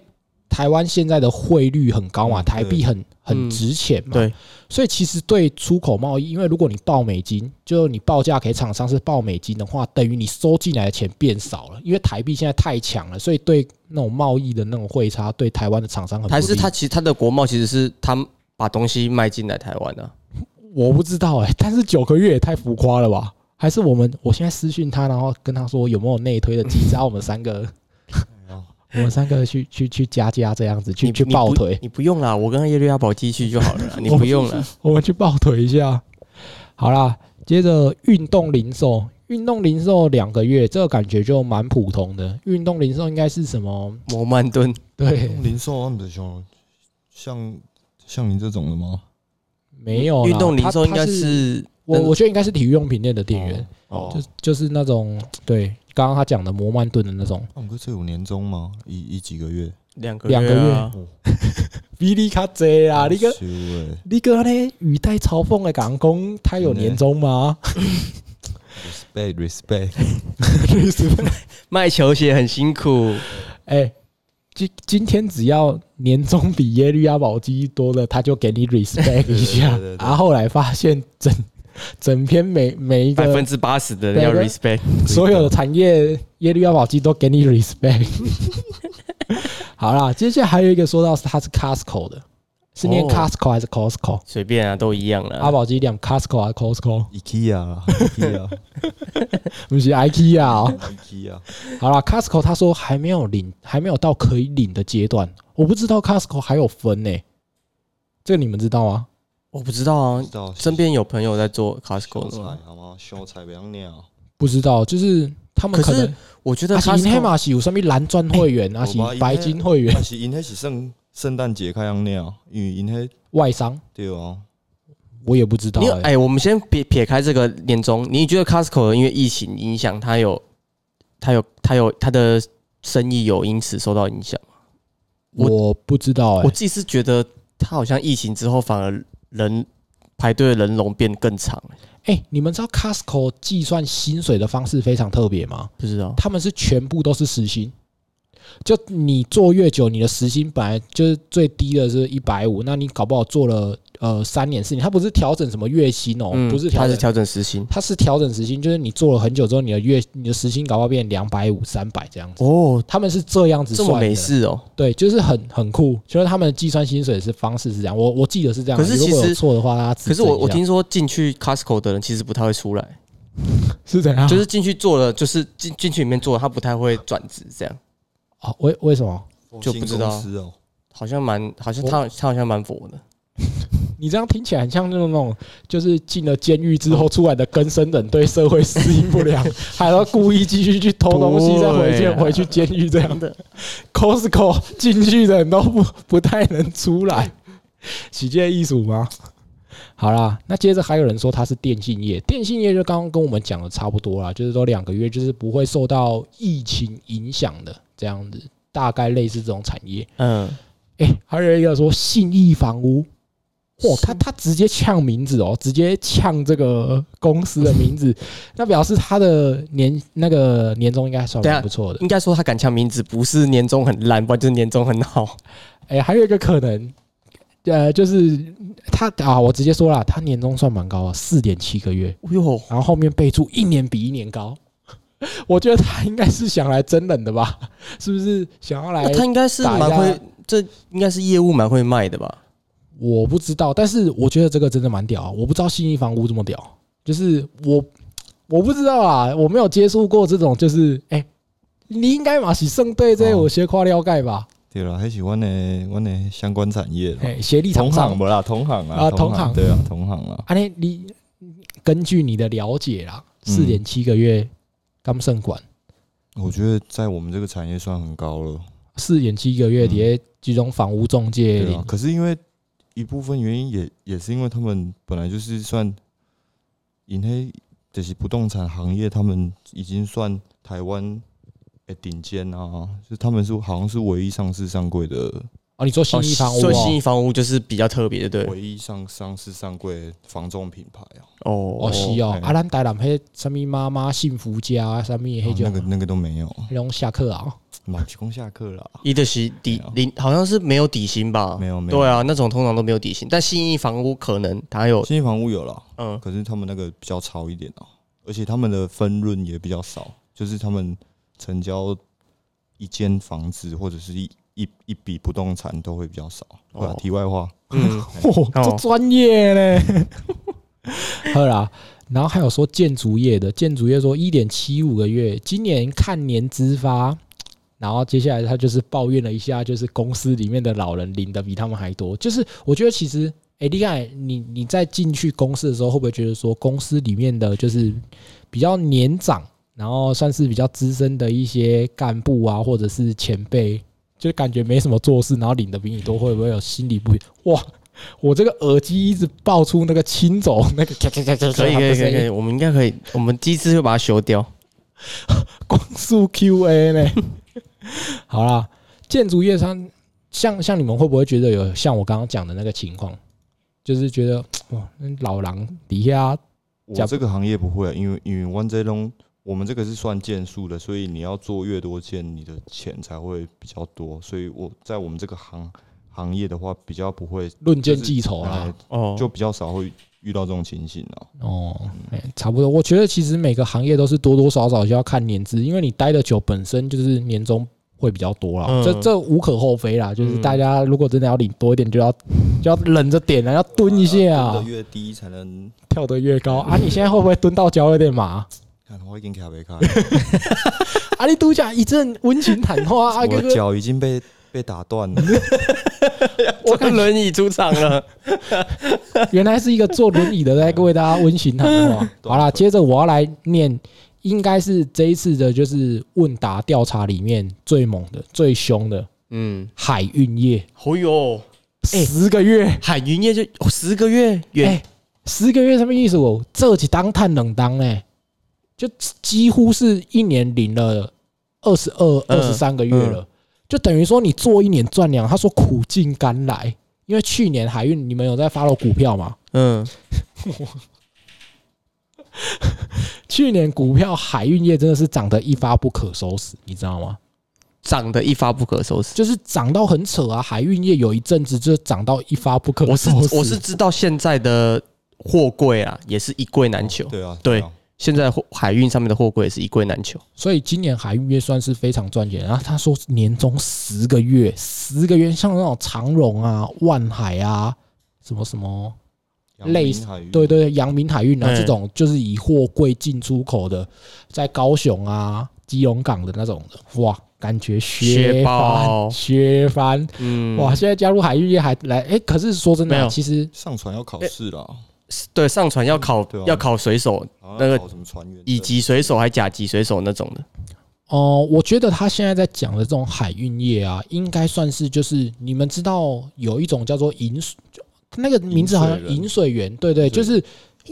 台湾现在的汇率很高嘛，嗯台币很很嗯值钱嘛，对，所以其实对出口贸易，因为如果你报美金，就你报价给厂商是报美金的话，等于你收进来的钱变少了，因为台币现在太强了，所以对那种贸易的那种汇差，对台湾的厂商很。还是他其实他的国贸其实是他把东西卖进来台湾的、我不知道哎、但是九个月也太浮夸了吧？还是我们我现在私讯他，然后跟他说有没有内推的机制，然后我们三个 [LAUGHS] [LAUGHS] 我们三个去去去加加这样子，去去抱腿，你不用啦，我跟耶律阿宝继续就好了啦，[LAUGHS] 你不用了。我们去抱腿一下。好啦，接着运动零售，运动零售两个月，这个感觉就蛮普通的。运动零售应该是什么？摩曼顿对，零售他们的像像像你这种的吗？没有啦运动零售应该是我我觉得应该是体育用品店的店员，哦，就就是那种对刚刚他讲的摩曼顿的那种。那我们这有年终吗？一一几个月？两个两个月啊，[LAUGHS] 比你卡济啊！你个你个呢语带嘲讽的港工，他有年终吗？respect respect，[LAUGHS] 卖球鞋很辛苦。[LAUGHS] 哎，今今天只要年终比耶律阿保基多了，他就给你 respect 一下然后后来发现整整篇每每一个百分之八十的人要 respect，所有的产业耶律阿保基都给你 respect。[LAUGHS] 好啦，接下来还有一个说到是他是 Costco 的，是念哦 Costco 还是 Costco？随便啊，都一样阿啦。宝基念 Costco 还是 Costco？IKEA 啦，IKEA [LAUGHS] 不是 IKEA 哦。IKEA，好啦，Costco 他说还没有领，还没有到可以领的阶段。我不知道 Costco 还有分呢、这个你们知道吗？我不知道啊知，道身边有朋友在做 Costco 的菜吗？好吗？小菜不要尿，不知道，就是他们可是可能我觉得啊，是因黑嘛是有什么蓝钻会员啊，是白金会员但是因黑是圣圣诞节开样鸟，因为因迄外商，对哦，我也不知道、欸。你有哎，我们先撇撇开这个年终，你觉得 Costco 因为疫情影响，它有它有它有它的生意有因此受到影响？我我不知道哎、我自己是觉得，它好像疫情之后反而人排队的人龙变更长。哎、你们知道 Costco 计算薪水的方式非常特别吗？不知道，他们是全部都是实薪，就你做越久，你的时薪本来就是最低的是一百五，那你搞不好做了呃三年四年，他不是调整什么月薪哦，不是调整它是调整时薪。他是调整时薪，就是你做了很久之后，你的月你的时薪搞不好变两百五、三百这样子。哦，他们是这样子这么算的，美式哦。对，就是很很酷，就是他们计算薪水是方式是这样，我我记得是这样。可是其实错的话，大家可是我我听说进去 Costco 的人其实不太会出来，[LAUGHS] 是怎样，就是进去做了，就是进进去里面做了，他不太会转职，这样哦，为为什么？就不知道。好像蛮好像他他好像蛮佛的。[LAUGHS] 你这样听起来很像那种那种，就是进了监狱之后出来的更生人，对社会适应不良，[LAUGHS] 还要故意继续去偷东西，再回去回去监狱这样。的。Costco 进去的人都不不太能出来，[LAUGHS] 喜界艺术吗？好啦，那接着还有人说他是电信业，电信业就刚刚跟我们讲的差不多啦，就是说两个月就是不会受到疫情影响的这样子，大概类似这种产业。嗯，哎、还有一个说信义房屋，哇，他他直接呛名字哦，直接呛这个公司的名字，[LAUGHS] 那表示他的年那个年终应该算不错的。应该说他敢呛名字，不是年终很烂，不然就是年终很好。哎、还有一个可能，呃，就是他啊，我直接说了，他年终算蛮高的，四点七个月，哟，然后后面备注一年比一年高。[LAUGHS] 我觉得他应该是想来真人的吧？[LAUGHS] 是不是想要来他应该是蛮会，这应该是业务蛮会卖的吧？我不知道，但是我觉得这个真的蛮屌啊。我不知道信义房屋这么屌，就是我我不知道啊，我没有接触过这种，就是哎、你应该嘛是胜对这有些跨了解吧？对了，还是阮的阮的相关产业啦，哎、协力厂同商行不啦，同行啊啊，同行对啊，同行啊，啊，你你根据你的了解啦，嗯四点七个月刚胜管，我觉得在我们这个产业算很高了，四点七个月嗯底下集中房屋中介对啊。可是因为一部分原因也也是因为他们本来就是算，因为就是不动产行业，他们已经算台湾的顶尖啊，就他们是好像是唯一上市上柜的，哦，你做信义房屋所以信义哦，房屋就是比较特别的，对。唯一上上市上柜的房仲品牌啊，哦哦是哦，嘿啊，咱台南迄什么妈妈幸福家什么迄种哦那个那个都没有，那种下课啊，马提供下课啦，一的是底没有。零，好像是没有底薪吧？没有没有，对啊，那种通常都没有底薪，但信义房屋可能它有，新房屋有了。嗯，可是他们那个比较潮一点哦、而且他们的分润也比较少，就是他们成交一间房子或者是一一一笔不动产都会比较少。哦哦，题外话，嗯，[LAUGHS] 哇，这专业呢。[LAUGHS] 好啦，然后还有说建筑业的，建筑业说一点七五个月，今年看年资发，然后接下来他就是抱怨了一下，就是公司里面的老人领的比他们还多。就是我觉得其实，哎、你看你你在进去公司的时候，会不会觉得说公司里面的就是比较年长，然后算是比较资深的一些干部啊，或者是前辈，就感觉没什么做事，然后领的比你多，会不会有心理不哇？我这个耳机一直爆出那个轻走那个咔咔咔咔咔可以 [LAUGHS] 可以可以可以，我们应该可以，我们机制会把它修掉。[LAUGHS] 光速 QA 呢？[LAUGHS] 好啦，建筑业上，像像你们会不会觉得有像我刚刚讲的那个情况，就是觉得哇，那老狼底下我这个行业不会、啊，因为因为 One J 龙我们这个是算件数的，所以你要做越多件，你的钱才会比较多。所以我在我们这个行行业的话，比较不会，论件记仇啦哎。哦，就比较少会遇到这种情形啊。哦、哎差不多。我觉得其实每个行业都是多多少少需要看年资，因为你待的久，本身就是年终会比较多啦。嗯这这无可厚非啦。就是嗯大家如果真的要领多一点，就要就要忍着点啊，要蹲一下蹲啊得，越低才能跳得越高啊。你现在会不会蹲到脚有点麻？看，我已经卡没卡，[LAUGHS] 啊，你度假一阵温情谈话 [LAUGHS] 啊，我哥哥，脚已经被被打断了。[LAUGHS] 我看轮椅出场了。原来是一个坐轮椅的在为大家温情谈话。好啦，接着我要来念，应该是这一次的就是问答调查里面最猛的、最凶的嗯，海运业，哦哟，哎十个月。海云业就哦十个月哎、十个月什么意思？哦这几当探冷当呢，就几乎是一年领了二十二、二嗯十三个月了，就等于说你做一年赚两。他说苦尽甘来，因为去年海运你们有在 follow 股票吗？嗯，[LAUGHS] 去年股票海运业真的是涨得一发不可收拾，你知道吗？涨得一发不可收拾。就是涨到很扯啊！海运业有一阵子就涨到一发不可我是收拾。我是知道现在的货柜啊，也是一柜难求。对啊，对啊现在货海运上面的货柜也是一柜难求。所以今年海运业算是非常赚钱。然后他说年终十个月，十个月像那种长荣啊、万海啊，什么什么，阳类似明海对对对，阳明海运啊嗯这种，就是以货柜进出口的，在高雄啊、基隆港的那种的，哇，感觉削削爆翻，[LAUGHS] 削翻，嗯，哇！现在加入海运业还来，哎，可是说真的啊，没有其实上船要考试啦，对，上船要考啊要考水手，那个考什么船员乙级水手还甲级水手那种的。哦、我觉得他现在在讲的这种海运业啊，应该算是就是你们知道有一种叫做饮水，就那个名字好像饮水人饮水员，对对，就是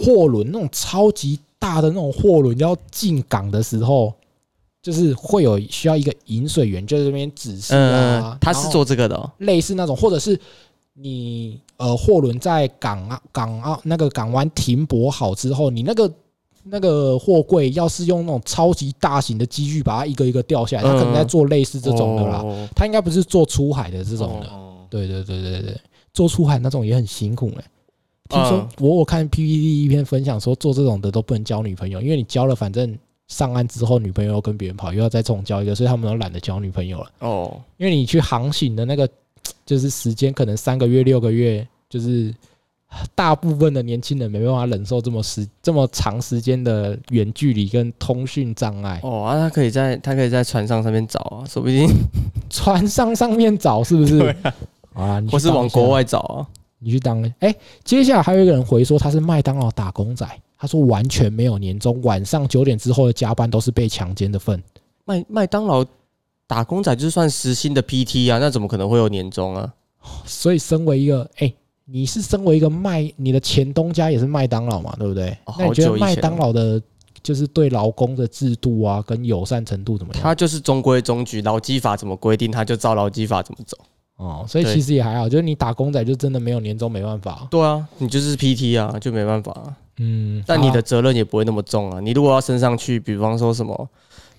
货轮那种超级大的那种货轮要进港的时候，就是会有需要一个饮水员，就在这边指示啊嗯，，他是做这个的哦。类似那种，或者是你呃货轮在港啊港啊那个港湾停泊好之后，你那个那个货柜要是用那种超级大型的机具把它一个一个吊下来，他可能在做类似这种的啦。哦。他应该不是做出海的这种的，哦，对对对对对，做出海那种也很辛苦哎、听说嗯我我看 PPT 一篇分享说，做这种的都不能交女朋友，因为你交了，反正上岸之后女朋友又跟别人跑，又要再重交一个，所以他们都懒得交女朋友了。哦，因为你去航行的那个就是时间，可能三个月、六个月，就是大部分的年轻人没办法忍受这么时这么长时间的远距离跟通讯障碍。哦啊，他可以在他可以在船上上面找啊，说不定 [LAUGHS] 船上上面找是不是？好啦，你去或是往国，外找啊。你去当。哎、接下来还有一个人回说他是麦当劳打工仔，他说完全没有年终，晚上九点之后的加班都是被强奸的份。麦麦当劳打工仔就算时薪的 PT 啊，那怎么可能会有年终啊？所以，身为一个哎、你是身为一个麦，你的前东家也是麦当劳嘛，对不对？哦那你觉得麦当劳的，就是对劳工的制度啊，跟友善程度怎么样？他就是中规中矩，劳基法怎么规定，他就照劳基法怎么走。哦，所以其实也还好，就是你打工仔就真的没有年终没办法。对啊，你就是 PT 啊，就没办法、啊。嗯，但你的好责任也不会那么重啊。你如果要升上去，比方说什么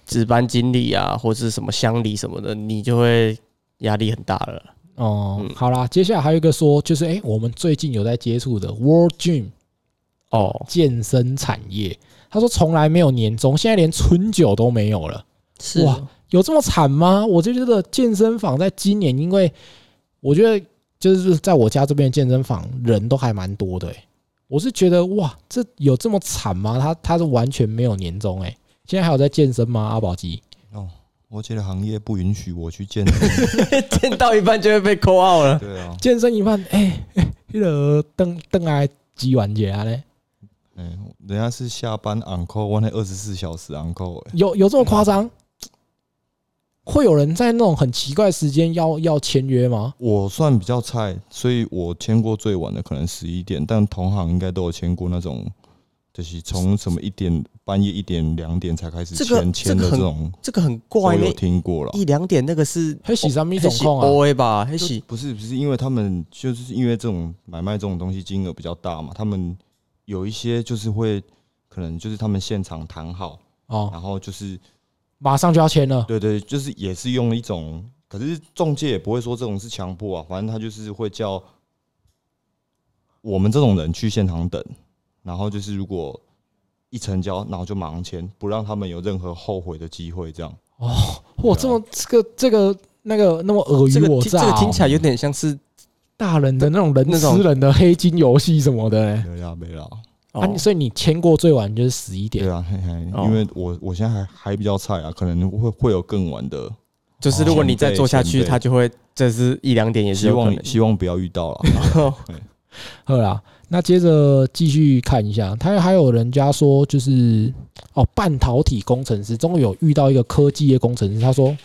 值班经理啊，或者是什么乡里什么的，你就会压力很大了。哦，嗯好啦，接下来还有一个说，就是哎、我们最近有在接触的 World Gym 哦，健身产业，他说从来没有年终，现在连春酒都没有了。是哇有这么惨吗？我就觉得健身房在今年，因为我觉得就是在我家这边健身房人都还蛮多的、欸，我是觉得哇，这有这么惨吗？他他是完全没有年终哎、现在还有在健身吗？阿宝基哦，我觉得行业不允许我去健身。[LAUGHS] 健到一半就会被扣 out 了。对啊，健身一半，哎、哎，那个邓邓来几完节啊嘞？嗯，人家是下班 uncle，我那二十四小时哎，有有这么夸张？会有人在那种很奇怪的时间要要签约吗？我算比较菜，所以我签过最晚的可能十一点，但同行应该都有签过那种，就是从什么一点半夜一点两点才开始这个签签的这种，这个很怪，我有听过了。一两点那个是黑喜什么一种控啊？O A 吧？黑喜不是不是，因为他们就是因为这种买卖这种东西金额比较大嘛，他们有一些就是会可能就是他们现场谈好，哦，然后就是马上就要签了。对对，就是也是用一种，可是中介也不会说这种是强迫啊，反正他就是会叫我们这种人去现场等，然后就是如果一成交，然后就马上签，不让他们有任何后悔的机会，这样。哦哇，这么这个这个那个那么尔虞我诈、哦，这个听起来有点像是大人的那种人那种吃人的黑金游戏什么的、欸。没啦没啦，哦啊，你所以你签过最晚就是十一点对，啊，嘿嘿，哦因为我我现在还还比较菜啊，可能会会有更晚的，就是如果你再做下去，他就会这是一两点也是希望。希望不要遇到了。[LAUGHS] 好啦，那接着继续看一下，他还有人家说就是哦，半导体工程师终于有遇到一个科技业工程师，他说。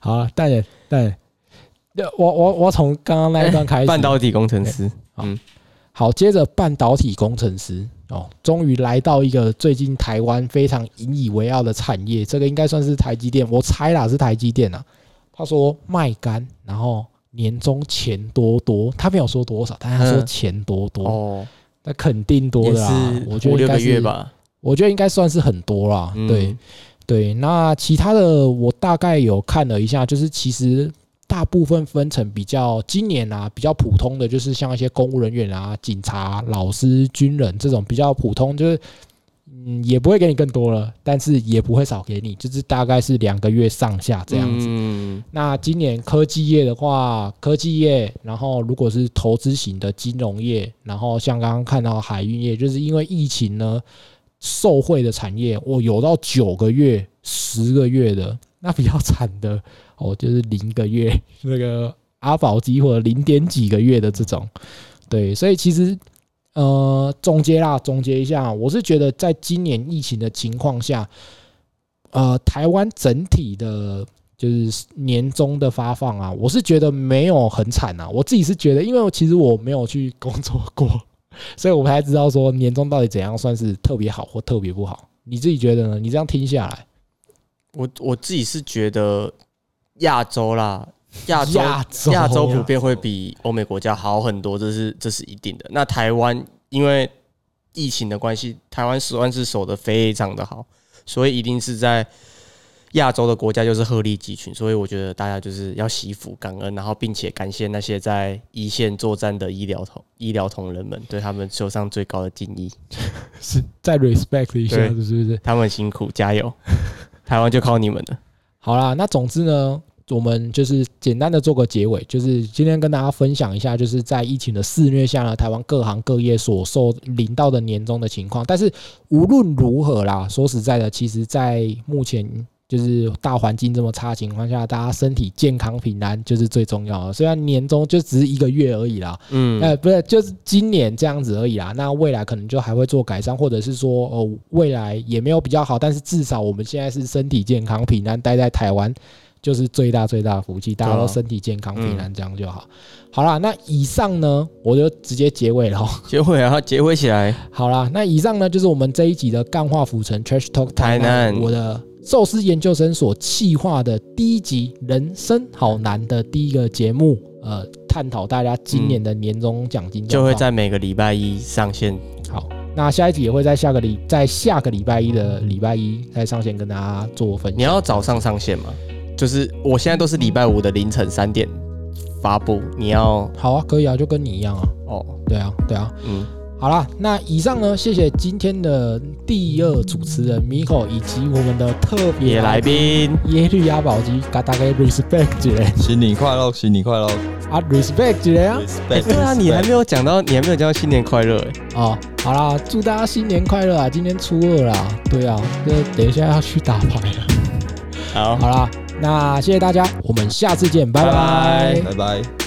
好啊，大人大人，我我我从刚刚那一段开始，半导体工程师，嗯好，接着半导体工程师哦，终于来到一个最近台湾非常引以为傲的产业，这个应该算是台积电，我猜啦是台积电啊。他说卖干，然后年终钱多多，他没有说多少，但他说嗯钱多多，哦，那肯定多的啦。我觉得五六个应该是月吧。我觉得应该算是很多啦。嗯对对，那其他的我大概有看了一下，就是其实大部分分成比较今年啊比较普通的，就是像一些公务人员啊、警察、老师、军人这种比较普通，就是嗯也不会给你更多了，但是也不会少给你，就是大概是两个月上下这样子。嗯，那今年科技业的话，科技业，然后如果是投资型的金融业，然后像刚刚看到海运业，就是因为疫情呢，受惠的产业，我有到九个月、十个月的，那比较惨的哦，就是零个月，那个阿宝机或者零点几个月的这种，对，所以其实呃，总结啦，总结一下，我是觉得在今年疫情的情况下，呃，台湾整体的。就是年终的发放啊，我是觉得没有很惨啊。我自己是觉得，因为其实我没有去工作过，所以我不太知道说年终到底怎样算是特别好或特别不好。你自己觉得呢？你这样听下来，我我自己是觉得亚洲啦，亚洲亚洲亚洲普遍会比欧美国家好很多，这是这是一定的。那台湾因为疫情的关系，台湾十万是守的非常的好，所以一定是在亚洲的国家就是鹤立鸡群。所以我觉得大家就是要惜福感恩，然后并且感谢那些在一线作战的医疗同医疗同仁们，对他们手上最高的敬意。[LAUGHS] 是再 respect 一下，是不是？他们很辛苦，加油！台湾就靠你们了。好啦，那总之呢，我们就是简单的做个结尾，就是今天跟大家分享一下，就是在疫情的肆虐下呢，台湾各行各业所受领到的年终的情况。但是无论如何啦，说实在的，其实在目前就是大环境这么差的情况下，大家身体健康平安就是最重要的。虽然年终就只是一个月而已啦，嗯，呃，不是，就是今年这样子而已啦。那未来可能就还会做改善，或者是说，哦，未来也没有比较好，但是至少我们现在是身体健康、平安，待在台湾就是最大最大的福气，大家都身体健康、平安，这样就好。好啦，那以上呢，我就直接结尾了哦。[LAUGHS] 结尾啊，结尾起来。好啦，那以上呢就是我们这一集的干化浮城 Trash Talk 台南我的寿司研究生所企划的第一集《人生好难》的第一个节目，呃，探讨大家今年的年终奖金就会在每个礼拜一上线。好，那下一集也会在下个礼在下个礼拜一的礼拜一再上线跟大家做分享。你要早上上线吗？就是我现在都是礼拜五的凌晨三点发布。你要好啊，可以啊，就跟你一样啊。哦，对啊，对啊。嗯，好啦，那以上呢，谢谢今天的第二主持人 Miko 以及我们的特别别来宾，耶律阿宝鸡，给大家 respect 姐新年快乐，新年快乐啊，respect 姐啊。哎，，respect。对啊，你还没有讲到，你还没有讲到新年快乐哎。哦，好啦，祝大家新年快乐啊！今天初二啦，对啊，这等一下要去打牌了。好，好啦，那谢谢大家，我们下次见，拜拜拜拜。